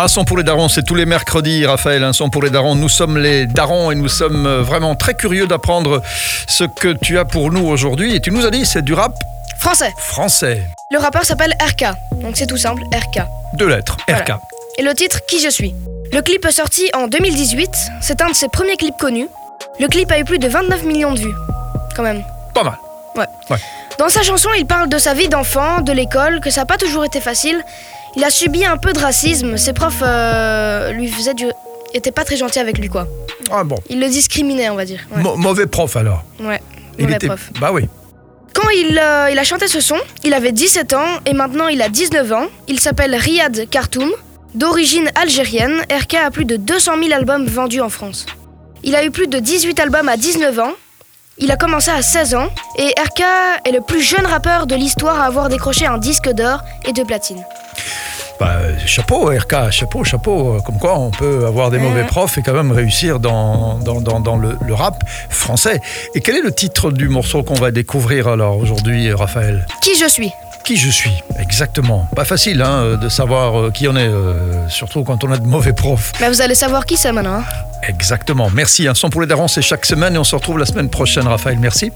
Un son pour les darons, c'est tous les mercredis, Raphaël. Un son pour les darons. Nous sommes les darons et nous sommes euh, vraiment très curieux d'apprendre ce que tu as pour nous aujourd'hui. Et tu nous as dit, c'est du rap Français. français. Le rappeur s'appelle RK, donc c'est tout simple, RK. Deux lettres, Voilà. RK. Et le titre Qui je suis? Le clip est sorti en 2018, c'est un de ses premiers clips connus. Le clip a eu plus de 29 millions de vues, quand même. Pas mal. Dans sa chanson, il parle de sa vie d'enfant, de l'école, que ça n'a pas toujours été facile. Il a subi un peu de racisme, ses profs euh, lui faisaient du... étaient pas très gentils avec lui, quoi. Ah bon. Ils le discriminaient, on va dire. Ouais, mauvais prof alors. ouais. Il mauvais était. prof. Bah oui. Quand il, euh, il a chanté ce son, il avait 17 ans et maintenant il a 19 ans. Il s'appelle Riyad Khartoum. D'origine algérienne, RK a plus de 200 000 albums vendus en France. Il a eu plus de 18 albums à 19 ans. Il a commencé à 16 ans et RK est le plus jeune rappeur de l'histoire à avoir décroché un disque d'or et de platine. Bah, chapeau, RK, chapeau, chapeau. Comme quoi, on peut avoir des Ouais. mauvais profs et quand même réussir dans, dans, dans, dans le, le rap français. Et quel est le titre du morceau qu'on va découvrir alors aujourd'hui, Raphaël? Qui je suis? Qui je suis Exactement. Pas facile hein, de savoir euh, qui on est, euh, surtout quand on a de mauvais profs. Bah, Vous allez savoir qui c'est maintenant. hein. Exactement. Merci. Un son pour les darons, c'est chaque semaine et on se retrouve la semaine prochaine, Raphaël. Merci.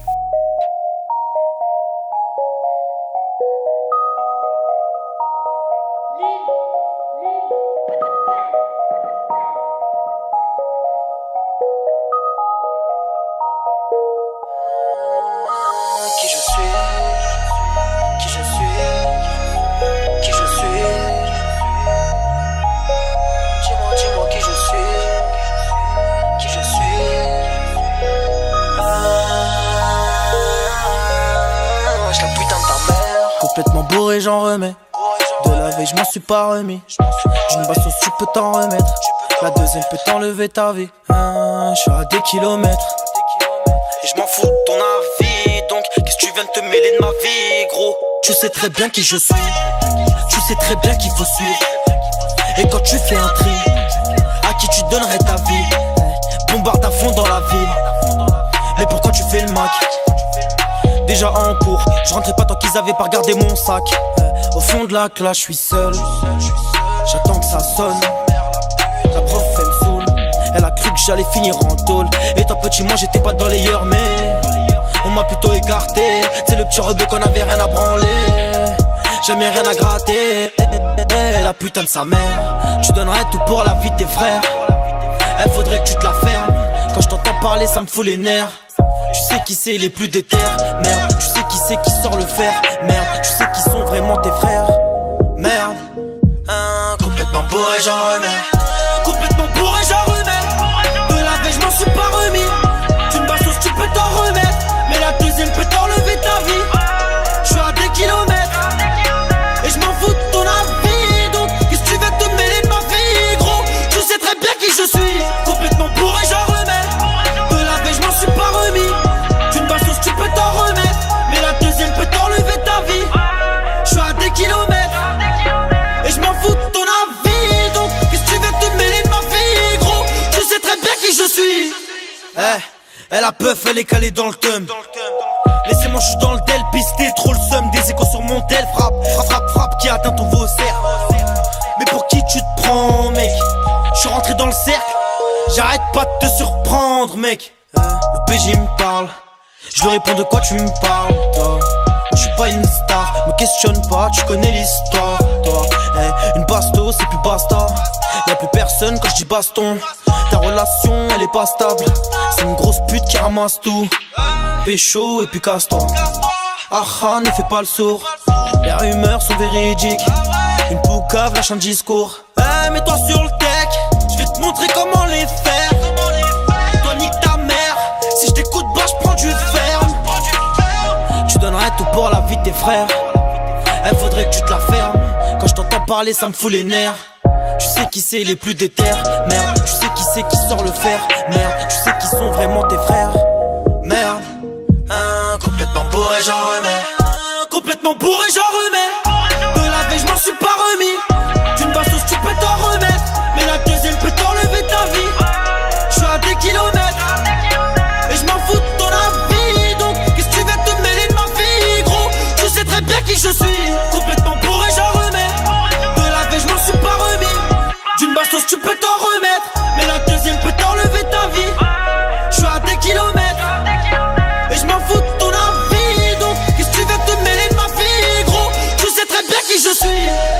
Complètement bourré, j'en remets. De la veille, je m'en suis pas remis. D'une bastos, tu peux t'en remettre. La deuxième peut t'enlever ta vie. Hein, je suis à des kilomètres. Et je m'en fous de ton avis. Donc, qu'est-ce que tu viens de te mêler de ma vie, gros? Tu sais très bien qui je suis. Tu sais très bien qu'il faut suivre. Et quand tu fais un tri, à qui tu donnerais ta vie? Bombarde à fond dans la ville. Mais pourquoi tu fais le mac Déjà en cours, je rentrais pas tant qu'ils avaient pas regardé mon sac. Euh, Au fond de la classe, je suis seul. J'attends que ça sonne. La prof, elle me saoule. Elle a cru que j'allais finir en tôle. Étant petit, moi j'étais pas dans les yeux, mais on m'a plutôt écarté. C'est le petit rebeu qu'on avait rien à branler. Jamais rien à gratter. La putain de sa mère. Tu donnerais tout pour la vie de tes frères. Elle faudrait que tu te la fermes. Quand je t'entends parler, ça me fout les nerfs. Tu sais qui c'est les plus déter, merde. Tu sais qui c'est qui sort le fer, merde. Tu sais qui sont vraiment tes frères, merde. Hein, complètement bourré, j'en remets. Eh, elle a peuf, elle est calée dans le thème. Laissez-moi, je suis dans le tel, pisté, trop le seum. Des échos sur mon tel, frappe, frappe, frappe, frappe, qui atteint ton vaussaire. Mais pour qui tu te prends, mec? Je suis rentré dans le cercle, j'arrête pas de te surprendre, mec. Euh, le PG me parle, je lui réponds de quoi tu me parles, toi? Je suis pas une star, me questionne pas, tu connais l'histoire, toi. Eh, une basto, c'est plus basta. Y'a plus personne quand je dis baston. Ta relation, elle est pas stable. C'est une grosse pute qui ramasse tout. Pécho et puis casse-toi. Ah ah, ne fais pas le sourd. Les rumeurs sont véridiques. Une poucave lâche un discours. Eh, mets-toi sur le tech. Je vais te montrer comment les faire. Toi, nique ta mère. Si je t'écoute, bah, je prends du ferme. Tu donnerais tout pour la vie de tes frères. Elle faudrait que tu te la fermes. Quand je t'entends parler, ça me fout les nerfs. Tu sais qui c'est les plus déter, merde. Tu sais qui c'est qui sort le fer, merde. Tu sais qui sont vraiment tes frères, merde. Hein, complètement bourré, j'en remets. Hein, complètement bourré, j'en remets. tu peux t'en remettre. Mais la deuxième peut t'enlever ta vie. Je suis à des kilomètres. Et je m'en fous de ton avis. Donc, qu'est-ce que tu veux te mêler de ma vie, gros? Tu sais très bien qui je suis.